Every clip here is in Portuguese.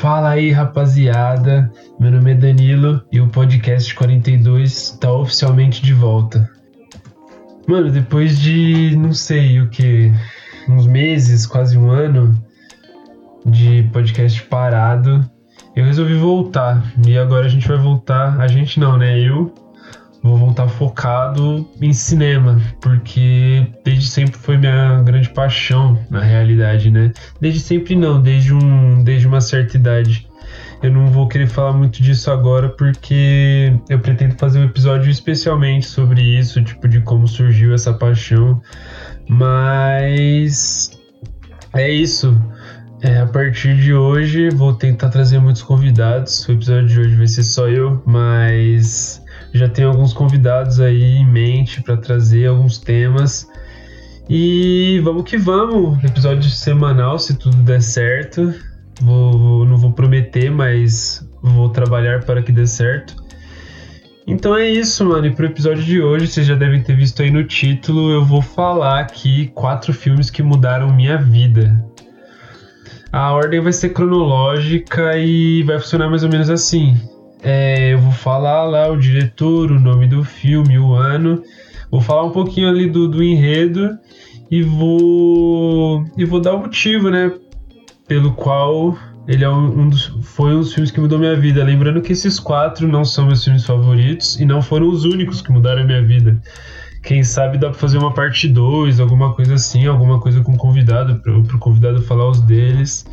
Fala aí, rapaziada. Meu nome é Danilo e o podcast 42 está oficialmente de volta. Mano, depois de não sei o que, uns meses, quase um ano de podcast parado, eu resolvi voltar. E agora a gente vai voltar. A gente não, né? Eu vou voltar focado em cinema, porque desde sempre foi minha grande paixão, na realidade, né? Desde sempre não, desde, um, desde uma certa idade. Eu não vou querer falar muito disso agora, porque eu pretendo fazer um episódio especialmente sobre isso, tipo, de como surgiu essa paixão. Mas é isso. É, a partir de hoje vou tentar trazer muitos convidados. O episódio de hoje vai ser só eu, mas já tenho alguns convidados aí em mente para trazer alguns temas. E vamos que vamos, episódio semanal, se tudo der certo. Vou, não vou prometer, mas vou trabalhar para que dê certo. Então é isso, mano. E pro episódio de hoje, vocês já devem ter visto aí no título, eu vou falar aqui quatro filmes que mudaram minha vida. A ordem vai ser cronológica e vai funcionar mais ou menos assim. É, eu vou falar lá o diretor, o nome do filme, o ano. Vou falar um pouquinho ali do, do enredo e vou e vou dar o motivo, né, pelo qual ele é um, dos, foi um dos filmes que mudou minha vida. Lembrando que esses quatro não são meus filmes favoritos e não foram os únicos que mudaram a minha vida. Quem sabe dá pra fazer uma parte 2, alguma coisa assim, alguma coisa com convidado, pro, pro convidado falar os deles,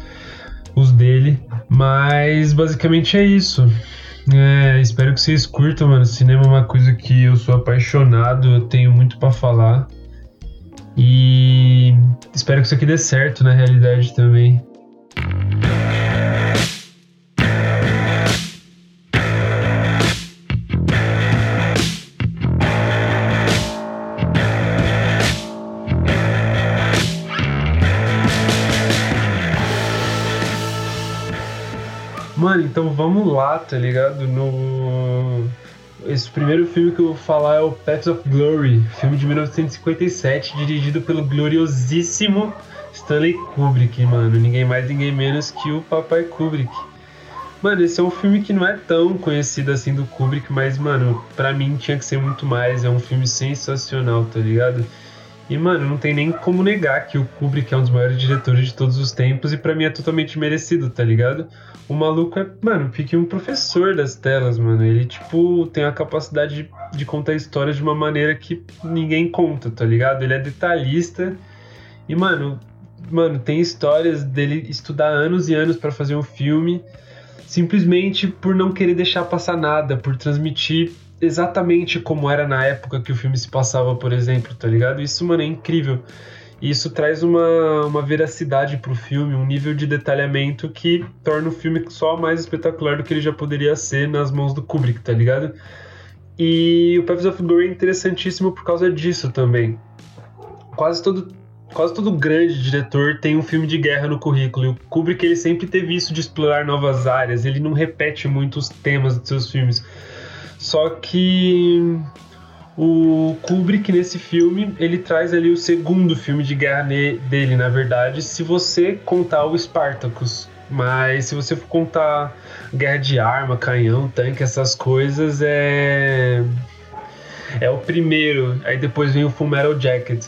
os dele. Mas basicamente é isso. É, espero que vocês curtam, mano. Cinema é uma coisa que eu sou apaixonado, eu tenho muito para falar. E espero que isso aqui dê certo na realidade também. Mano, então vamos lá, tá ligado? No. Esse primeiro filme que eu vou falar é o Paths of Glory, filme de 1957, dirigido pelo gloriosíssimo Stanley Kubrick, mano. Ninguém mais, ninguém menos que o Papai Kubrick. Mano, esse é um filme que não é tão conhecido assim do Kubrick, mas, mano, pra mim tinha que ser muito mais. É um filme sensacional, tá ligado? E, mano, não tem nem como negar que o Kubrick é um dos maiores diretores de todos os tempos e para mim é totalmente merecido, tá ligado? O maluco é, mano, fique um professor das telas, mano. Ele, tipo, tem a capacidade de, de contar histórias de uma maneira que ninguém conta, tá ligado? Ele é detalhista e, mano, mano, tem histórias dele estudar anos e anos para fazer um filme simplesmente por não querer deixar passar nada, por transmitir exatamente como era na época que o filme se passava, por exemplo, tá ligado? Isso, mano, é incrível. E isso traz uma, uma veracidade pro filme, um nível de detalhamento que torna o filme só mais espetacular do que ele já poderia ser nas mãos do Kubrick, tá ligado? E o Paths of Glory é interessantíssimo por causa disso também. Quase todo, quase todo grande diretor tem um filme de guerra no currículo. E o Kubrick ele sempre teve isso de explorar novas áreas. Ele não repete muito os temas de seus filmes. Só que o Kubrick nesse filme ele traz ali o segundo filme de guerra dele, na verdade, se você contar o Spartacus. Mas se você for contar guerra de arma, canhão, tanque, essas coisas, é é o primeiro. Aí depois vem o Full Metal Jacket,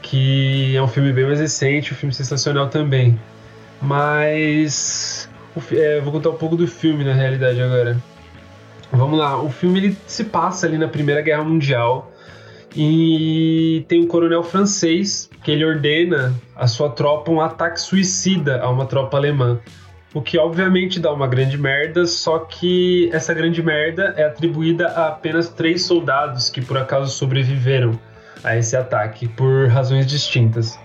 que é um filme bem mais recente, um filme sensacional também. Mas é, vou contar um pouco do filme na realidade agora. Vamos lá, o filme ele se passa ali na Primeira Guerra Mundial e tem um coronel francês que ele ordena a sua tropa um ataque suicida a uma tropa alemã. O que obviamente dá uma grande merda, só que essa grande merda é atribuída a apenas três soldados que por acaso sobreviveram a esse ataque por razões distintas.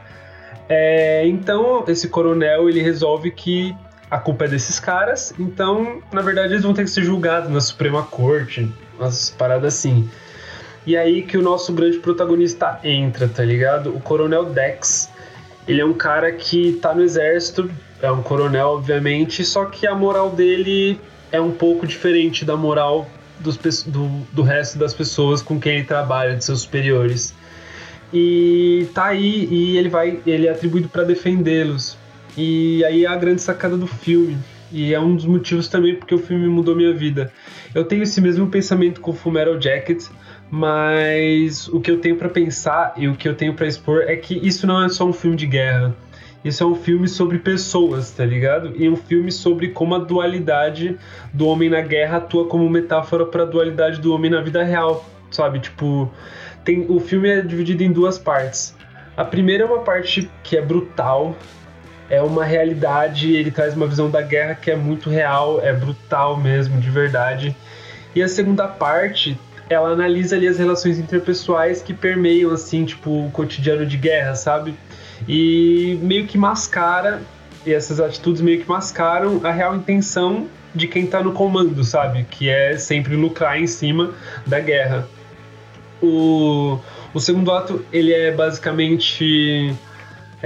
É, então esse coronel ele resolve que a culpa é desses caras, então, na verdade, eles vão ter que ser julgados na Suprema Corte, umas paradas assim. E aí que o nosso grande protagonista entra, tá ligado? O Coronel Dex. Ele é um cara que tá no exército, é um coronel, obviamente, só que a moral dele é um pouco diferente da moral dos, do, do resto das pessoas com quem ele trabalha, de seus superiores. E tá aí, e ele vai, ele é atribuído para defendê-los. E aí é a grande sacada do filme. E é um dos motivos também porque o filme mudou minha vida. Eu tenho esse mesmo pensamento com Full Metal Jacket, mas o que eu tenho para pensar e o que eu tenho para expor é que isso não é só um filme de guerra. Isso é um filme sobre pessoas, tá ligado? E um filme sobre como a dualidade do homem na guerra atua como metáfora para a dualidade do homem na vida real, sabe? Tipo, tem o filme é dividido em duas partes. A primeira é uma parte que é brutal, é uma realidade, ele traz uma visão da guerra que é muito real, é brutal mesmo, de verdade. E a segunda parte, ela analisa ali as relações interpessoais que permeiam assim, tipo, o cotidiano de guerra, sabe? e meio que mascara, e essas atitudes meio que mascaram a real intenção de quem tá no comando, sabe? Que é sempre lucrar em cima da guerra. O, o segundo ato, ele é basicamente.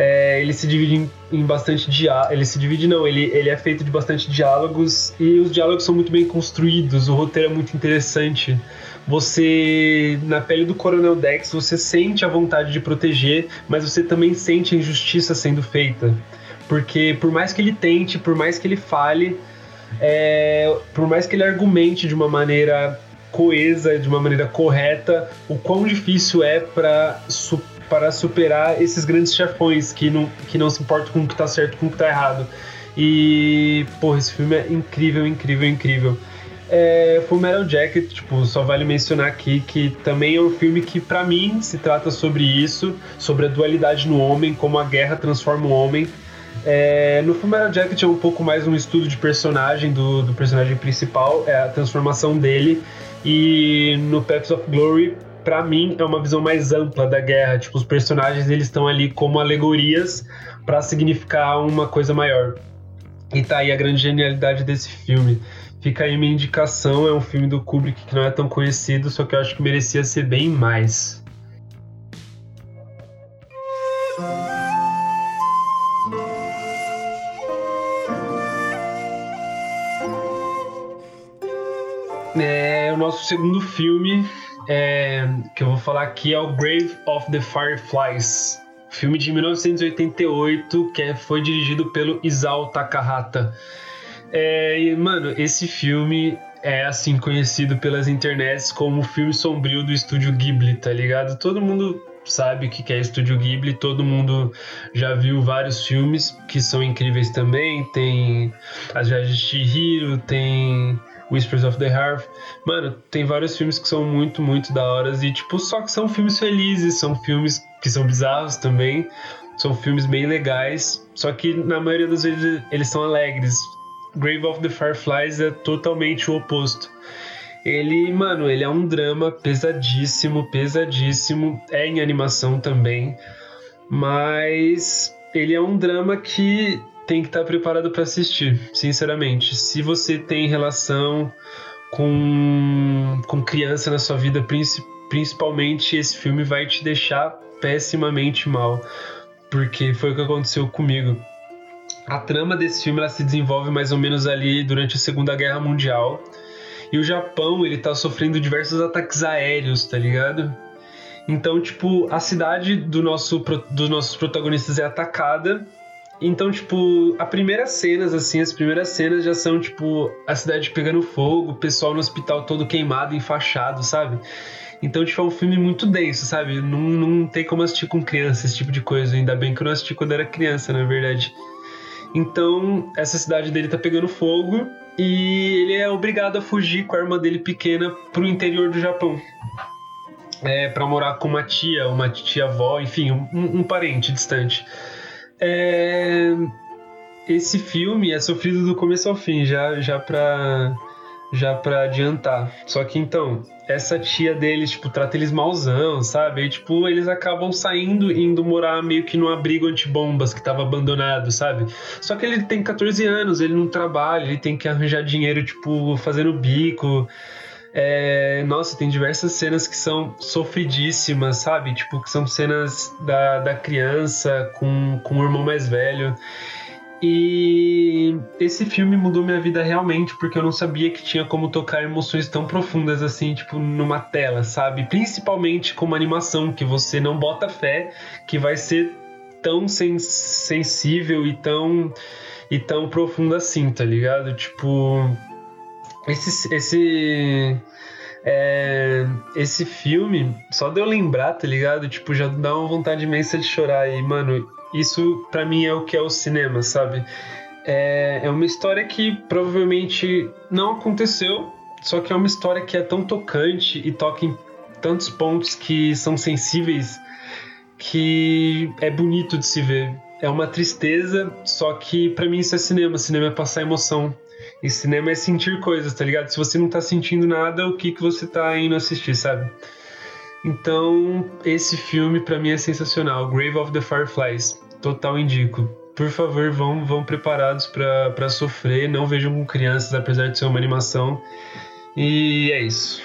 É, ele se divide em, em bastante diálogo. Ele se divide, não, ele, ele é feito de bastante diálogos e os diálogos são muito bem construídos, o roteiro é muito interessante você na pele do Coronel Dex você sente a vontade de proteger, mas você também sente a injustiça sendo feita, porque por mais que ele tente, por mais que ele fale, é, por mais que ele argumente de uma maneira coesa, de uma maneira correta, o quão difícil é para para superar esses grandes chefões que não, que não se importam com o que tá certo com o que tá errado. E, porra, esse filme é incrível, incrível, incrível. É, Full Metal Jacket, tipo, só vale mencionar aqui que também é um filme que, para mim, se trata sobre isso, sobre a dualidade no homem, como a guerra transforma o homem. É, no Full Metal Jacket é um pouco mais um estudo de personagem do, do personagem principal, é a transformação dele. E no Paths of Glory, para mim, é uma visão mais ampla da guerra. Tipo, os personagens eles estão ali como alegorias para significar uma coisa maior. E tá aí a grande genialidade desse filme. Fica aí minha indicação, é um filme do Kubrick que não é tão conhecido, só que eu acho que merecia ser bem mais. É, o nosso segundo filme é, que eu vou falar aqui é o Grave of the Fireflies, filme de 1988 que é, foi dirigido pelo Isao Takahata. É, e, mano, esse filme é assim conhecido pelas internets como o filme sombrio do estúdio Ghibli, tá ligado? Todo mundo sabe o que é estúdio Ghibli, todo mundo já viu vários filmes que são incríveis também. Tem As Viagens de Chihiro, tem Whispers of the Hearth. Mano, tem vários filmes que são muito, muito da hora e tipo, só que são filmes felizes, são filmes que são bizarros também. São filmes bem legais, só que na maioria das vezes eles são alegres Grave of the Fireflies é totalmente o oposto. Ele, mano, ele é um drama pesadíssimo, pesadíssimo. É em animação também. Mas ele é um drama que tem que estar tá preparado para assistir, sinceramente. Se você tem relação com, com criança na sua vida, principalmente esse filme vai te deixar pessimamente mal. Porque foi o que aconteceu comigo. A trama desse filme ela se desenvolve mais ou menos ali durante a Segunda Guerra Mundial. E o Japão, ele tá sofrendo diversos ataques aéreos, tá ligado? Então, tipo, a cidade do nosso, dos nossos protagonistas é atacada. Então, tipo, as primeiras cenas, assim, as primeiras cenas já são, tipo, a cidade pegando fogo, o pessoal no hospital todo queimado, enfaixado, sabe? Então, tipo, é um filme muito denso, sabe? Não, não tem como assistir com criança, esse tipo de coisa. Ainda bem que eu não assisti quando era criança, na verdade. Então, essa cidade dele tá pegando fogo e ele é obrigado a fugir com a irmã dele pequena pro interior do Japão. É, para morar com uma tia, uma tia-avó, enfim, um, um, parente distante. É, esse filme é sofrido do começo ao fim, já, já pra já adiantar. Só que então, essa tia deles, tipo, trata eles malzão, sabe? E, tipo, eles acabam saindo e indo morar meio que num abrigo antibombas que tava abandonado, sabe? Só que ele tem 14 anos, ele não trabalha, ele tem que arranjar dinheiro, tipo, fazendo bico. É, nossa, tem diversas cenas que são sofridíssimas, sabe? Tipo, que são cenas da, da criança com, com o irmão mais velho. E esse filme mudou minha vida realmente, porque eu não sabia que tinha como tocar emoções tão profundas assim, tipo, numa tela, sabe? Principalmente com uma animação que você não bota fé que vai ser tão sens sensível e tão, e tão profunda assim, tá ligado? Tipo, esse, esse, é, esse filme, só de eu lembrar, tá ligado? Tipo, já dá uma vontade imensa de chorar. E, mano, isso para mim é o que é o cinema, sabe? É, é uma história que provavelmente não aconteceu, só que é uma história que é tão tocante e toca em tantos pontos que são sensíveis que é bonito de se ver. É uma tristeza, só que para mim isso é cinema. Cinema é passar emoção. E cinema é sentir coisas, tá ligado? Se você não tá sentindo nada, o que, que você tá indo assistir, sabe? Então, esse filme para mim é sensacional. Grave of the Fireflies. Total indico. Por favor, vão, vão preparados para sofrer. Não vejam com crianças, apesar de ser uma animação. E é isso.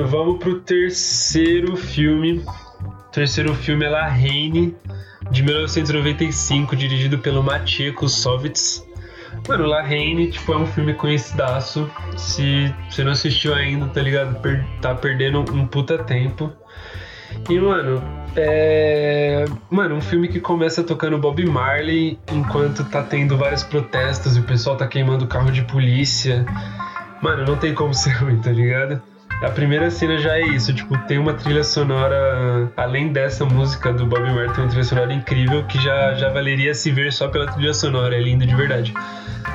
Mano, vamos pro terceiro filme. O terceiro filme é La Reine, de 1995, dirigido pelo Mathieu Kusovitz. Mano, La Reine, tipo, é um filme conhecidaço. Se você não assistiu ainda, tá ligado? Per tá perdendo um puta tempo. E, mano, é. Mano, um filme que começa tocando Bob Marley enquanto tá tendo vários protestos e o pessoal tá queimando carro de polícia. Mano, não tem como ser ruim, tá ligado? A primeira cena já é isso, tipo, tem uma trilha sonora, além dessa música do Bob Marley, tem uma trilha sonora incrível que já, já valeria se ver só pela trilha sonora, é lindo de verdade.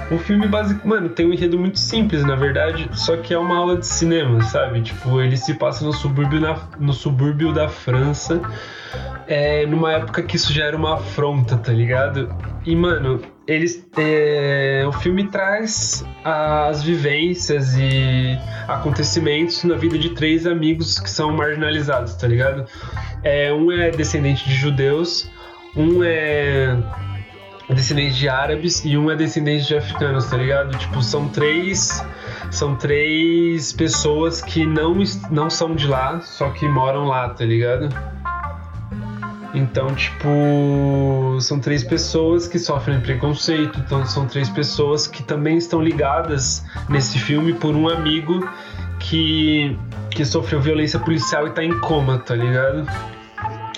O filme básico, mano, tem um enredo muito simples, na verdade, só que é uma aula de cinema, sabe? Tipo, ele se passa no subúrbio, na, no subúrbio da França, é, numa época que isso já era uma afronta, tá ligado? E, mano, eles, é, o filme traz as vivências e acontecimentos na vida de três amigos que são marginalizados, tá ligado? É, um é descendente de judeus, um é descendente de árabes e um é descendente de africanos, tá ligado? Tipo, são três são três pessoas que não, não são de lá, só que moram lá, tá ligado? Então, tipo, são três pessoas que sofrem preconceito, então são três pessoas que também estão ligadas nesse filme por um amigo que, que sofreu violência policial e tá em coma, tá ligado?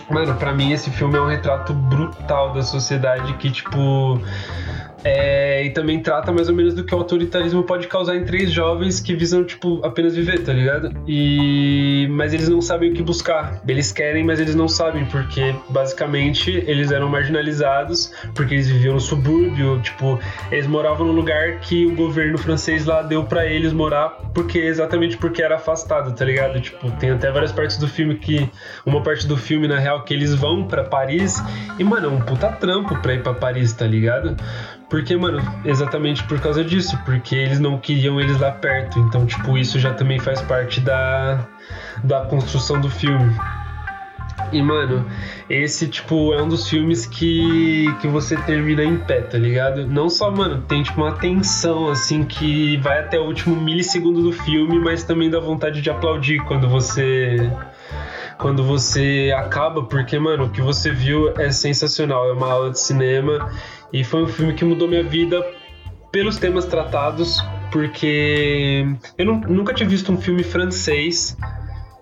Mano, pra mim esse filme é um retrato brutal da sociedade que, tipo, é, e também trata mais ou menos do que o autoritarismo pode causar em três jovens que visam, tipo, apenas viver, tá ligado? E... Mas eles não sabem o que buscar. Eles querem, mas eles não sabem, porque basicamente eles eram marginalizados, porque eles viviam no subúrbio, tipo, eles moravam num lugar que o governo francês lá deu para eles morar, porque exatamente porque era afastado, tá ligado? Tipo, tem até várias partes do filme que. Uma parte do filme, na real, que eles vão para Paris, e, mano, é um puta trampo pra ir pra Paris, tá ligado? Porque, mano, exatamente por causa disso, porque eles não queriam eles lá perto. Então, tipo, isso já também faz parte da, da construção do filme. E, mano, esse, tipo, é um dos filmes que, que você termina em pé, tá ligado? Não só, mano, tem, tipo, uma tensão, assim, que vai até o último milissegundo do filme, mas também dá vontade de aplaudir quando você quando você acaba, porque, mano, o que você viu é sensacional, é uma aula de cinema e foi um filme que mudou minha vida pelos temas tratados, porque eu não, nunca tinha visto um filme francês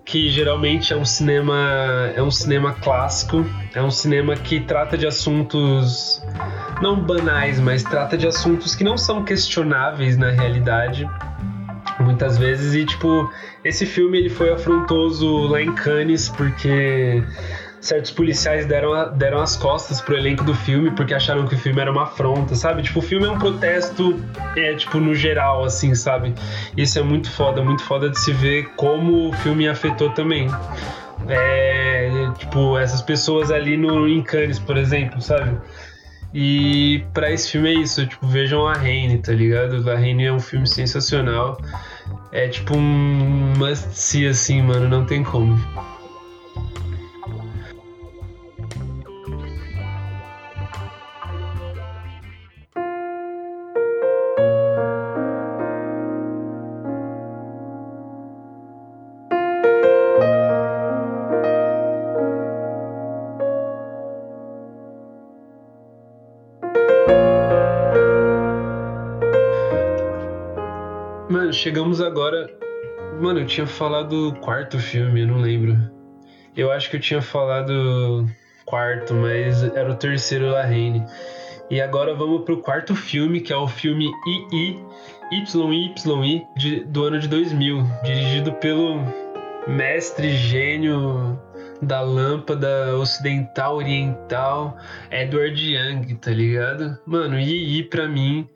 que geralmente é um cinema é um cinema clássico, é um cinema que trata de assuntos não banais, mas trata de assuntos que não são questionáveis na realidade muitas vezes. E tipo esse filme ele foi afrontoso lá em Cannes porque certos policiais deram, deram as costas pro elenco do filme porque acharam que o filme era uma afronta, sabe? Tipo, o filme é um protesto, é, tipo, no geral, assim, sabe? Isso é muito foda, muito foda de se ver como o filme afetou também. É, tipo, essas pessoas ali no, em Cannes, por exemplo, sabe? E para esse filme é isso, tipo, vejam a Reine, tá ligado? A Reine é um filme sensacional. É tipo um must see assim, mano, não tem como. Tinha falado quarto filme, não lembro. Eu acho que eu tinha falado quarto, mas era o terceiro La Reine. E agora vamos pro quarto filme, que é o filme II, YYI, de, do ano de 2000, dirigido pelo mestre gênio da lâmpada ocidental oriental Edward Young, tá ligado? Mano, II pra mim.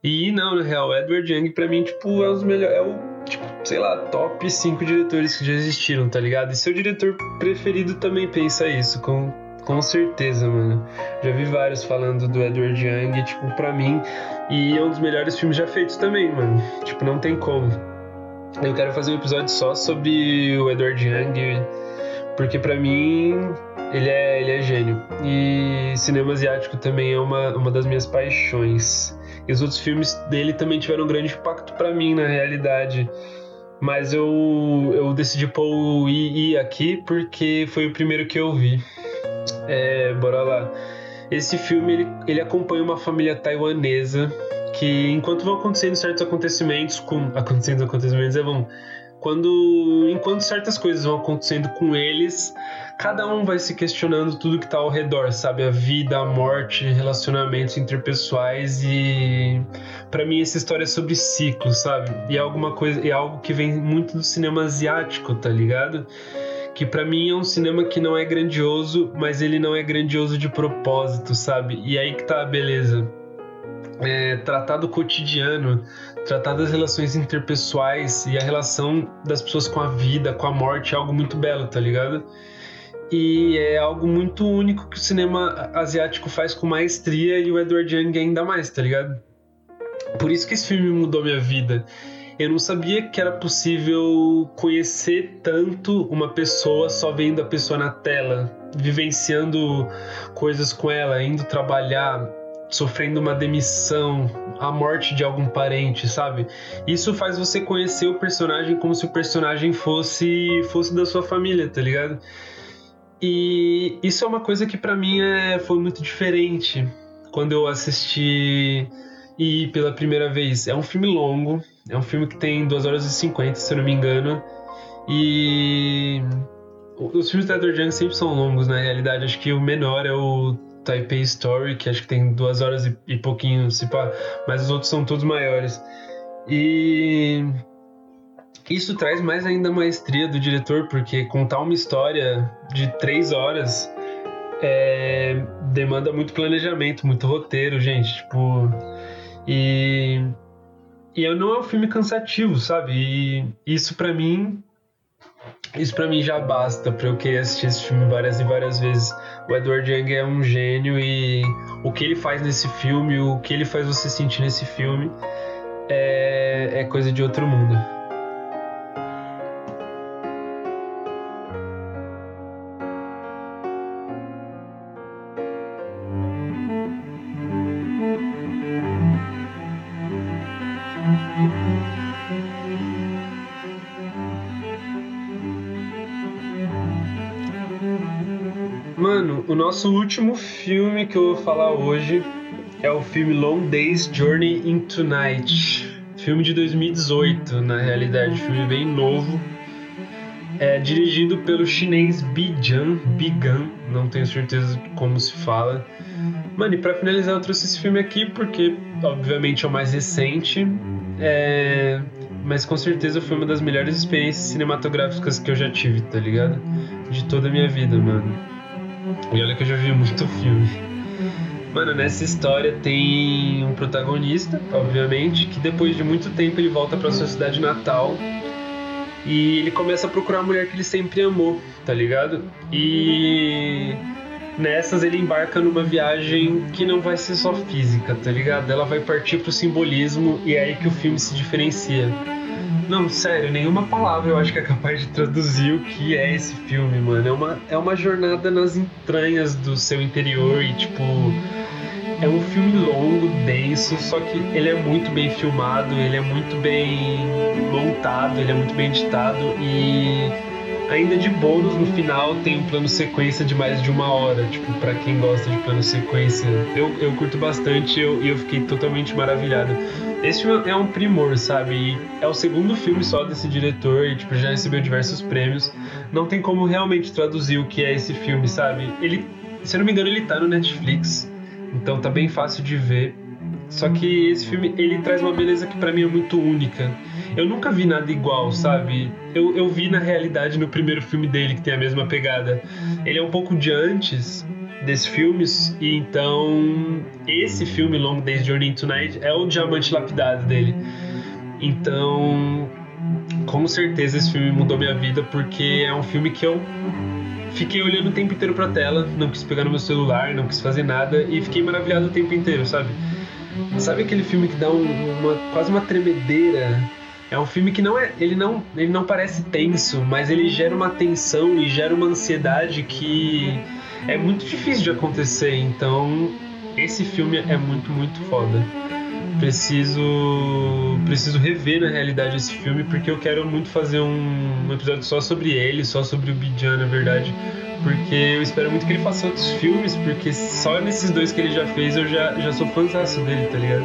E não, na real, Edward Young pra mim, tipo, é os melhores. É o, tipo, sei lá, top 5 diretores que já existiram, tá ligado? E seu diretor preferido também pensa isso, com, com certeza, mano. Já vi vários falando do Edward Young, tipo, pra mim. E é um dos melhores filmes já feitos também, mano. Tipo, não tem como. Eu quero fazer um episódio só sobre o Edward Young, porque para mim ele é, ele é gênio. E cinema asiático também é uma, uma das minhas paixões. E os outros filmes dele também tiveram um grande impacto para mim, na realidade. Mas eu, eu decidi pôr o I, I aqui porque foi o primeiro que eu vi. É, bora lá. Esse filme ele, ele acompanha uma família taiwanesa que, enquanto vão acontecendo certos acontecimentos, com acontecendo acontecimentos é bom. Quando, enquanto certas coisas vão acontecendo com eles, cada um vai se questionando tudo que tá ao redor, sabe? A vida, a morte, relacionamentos interpessoais e para mim essa história é sobre ciclos, sabe? E é alguma coisa, é algo que vem muito do cinema asiático, tá ligado? que para mim é um cinema que não é grandioso, mas ele não é grandioso de propósito, sabe? E aí que tá a beleza. É, tratar do cotidiano, tratar das relações interpessoais e a relação das pessoas com a vida, com a morte é algo muito belo, tá ligado? E é algo muito único que o cinema asiático faz com maestria e o Edward Young ainda mais, tá ligado? Por isso que esse filme mudou minha vida. Eu não sabia que era possível conhecer tanto uma pessoa só vendo a pessoa na tela, vivenciando coisas com ela, indo trabalhar, sofrendo uma demissão, a morte de algum parente, sabe? Isso faz você conhecer o personagem como se o personagem fosse fosse da sua família, tá ligado? E isso é uma coisa que para mim é, foi muito diferente quando eu assisti e pela primeira vez. É um filme longo, é um filme que tem 2 horas e 50, se eu não me engano. E os filmes da Edward Young sempre são longos, na realidade. Acho que o menor é o Taipei Story, que acho que tem 2 horas e, e pouquinho, se pá, mas os outros são todos maiores. E isso traz mais ainda a maestria do diretor, porque contar uma história de 3 horas é, demanda muito planejamento, muito roteiro, gente. Tipo, e, e não é um filme cansativo, sabe? E isso para mim isso para mim já basta para eu querer assistir esse filme várias e várias vezes. O Edward Young é um gênio e o que ele faz nesse filme, o que ele faz você sentir nesse filme é, é coisa de outro mundo. Nosso último filme que eu vou falar hoje é o filme Long Days Journey into Night. Filme de 2018, na realidade, filme bem novo. É dirigido pelo chinês Bijan, Bigan, não tenho certeza como se fala. Mano, e pra finalizar, eu trouxe esse filme aqui porque, obviamente, é o mais recente. É... Mas com certeza foi uma das melhores experiências cinematográficas que eu já tive, tá ligado? De toda a minha vida, mano. E olha que eu já vi muito filme. Mano, nessa história tem um protagonista, obviamente, que depois de muito tempo ele volta para sua cidade natal e ele começa a procurar a mulher que ele sempre amou, tá ligado? E nessas ele embarca numa viagem que não vai ser só física, tá ligado? Ela vai partir pro simbolismo e é aí que o filme se diferencia. Não, sério, nenhuma palavra eu acho que é capaz de traduzir o que é esse filme, mano. É uma, é uma jornada nas entranhas do seu interior e, tipo. É um filme longo, denso, só que ele é muito bem filmado, ele é muito bem montado, ele é muito bem editado e ainda de bônus no final tem um plano sequência de mais de uma hora, tipo, para quem gosta de plano sequência. Eu, eu curto bastante e eu, eu fiquei totalmente maravilhado. Esse filme é um primor, sabe? E é o segundo filme só desse diretor e tipo, já recebeu diversos prêmios. Não tem como realmente traduzir o que é esse filme, sabe? Ele, se eu não me engano, ele tá no Netflix. Então tá bem fácil de ver. Só que esse filme, ele traz uma beleza que para mim é muito única. Eu nunca vi nada igual, sabe? Eu, eu vi na realidade no primeiro filme dele que tem a mesma pegada. Ele é um pouco de antes, desses filmes. E então, esse filme, Long Day's Journey into Night, é o diamante lapidado dele. Então, com certeza esse filme mudou minha vida, porque é um filme que eu fiquei olhando o tempo inteiro pra tela, não quis pegar no meu celular, não quis fazer nada e fiquei maravilhado o tempo inteiro, sabe? Sabe aquele filme que dá um, uma, quase uma tremedeira? É um filme que não é, ele não, ele não parece tenso, mas ele gera uma tensão e gera uma ansiedade que é muito difícil de acontecer. Então, esse filme é muito, muito foda. Preciso preciso rever na realidade esse filme porque eu quero muito fazer um, um episódio só sobre ele, só sobre o Bijan, na verdade. Porque eu espero muito que ele faça outros filmes, porque só nesses dois que ele já fez eu já, já sou fãzaço dele, tá ligado?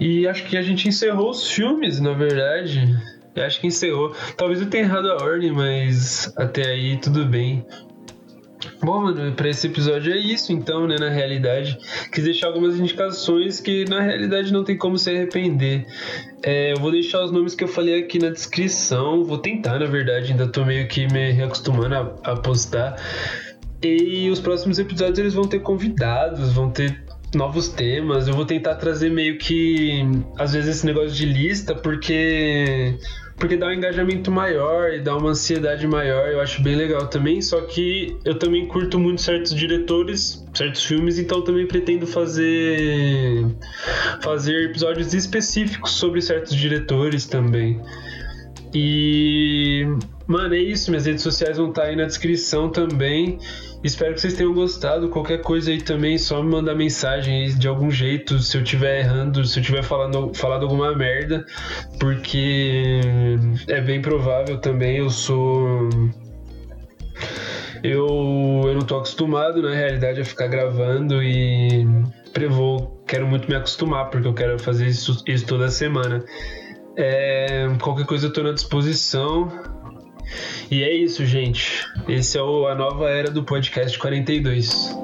E acho que a gente encerrou os filmes, na verdade. Eu acho que encerrou. Talvez eu tenha errado a ordem, mas até aí tudo bem. Bom, mano, pra esse episódio é isso, então, né? Na realidade, quis deixar algumas indicações que na realidade não tem como se arrepender. É, eu vou deixar os nomes que eu falei aqui na descrição. Vou tentar, na verdade, ainda tô meio que me reacostumando a, a postar. E os próximos episódios eles vão ter convidados, vão ter novos temas. Eu vou tentar trazer meio que, às vezes, esse negócio de lista, porque porque dá um engajamento maior e dá uma ansiedade maior, eu acho bem legal também. Só que eu também curto muito certos diretores, certos filmes, então também pretendo fazer fazer episódios específicos sobre certos diretores também. E mano, é isso, minhas redes sociais vão estar aí na descrição também. Espero que vocês tenham gostado. Qualquer coisa aí também, só me mandar mensagem aí de algum jeito. Se eu estiver errando, se eu estiver falando, falando alguma merda, porque é bem provável também. Eu sou. Eu, eu não tô acostumado, na realidade, a ficar gravando e vou, quero muito me acostumar, porque eu quero fazer isso, isso toda semana. É, qualquer coisa eu tô na disposição. E é isso, gente. Esse é o, a nova era do podcast 42.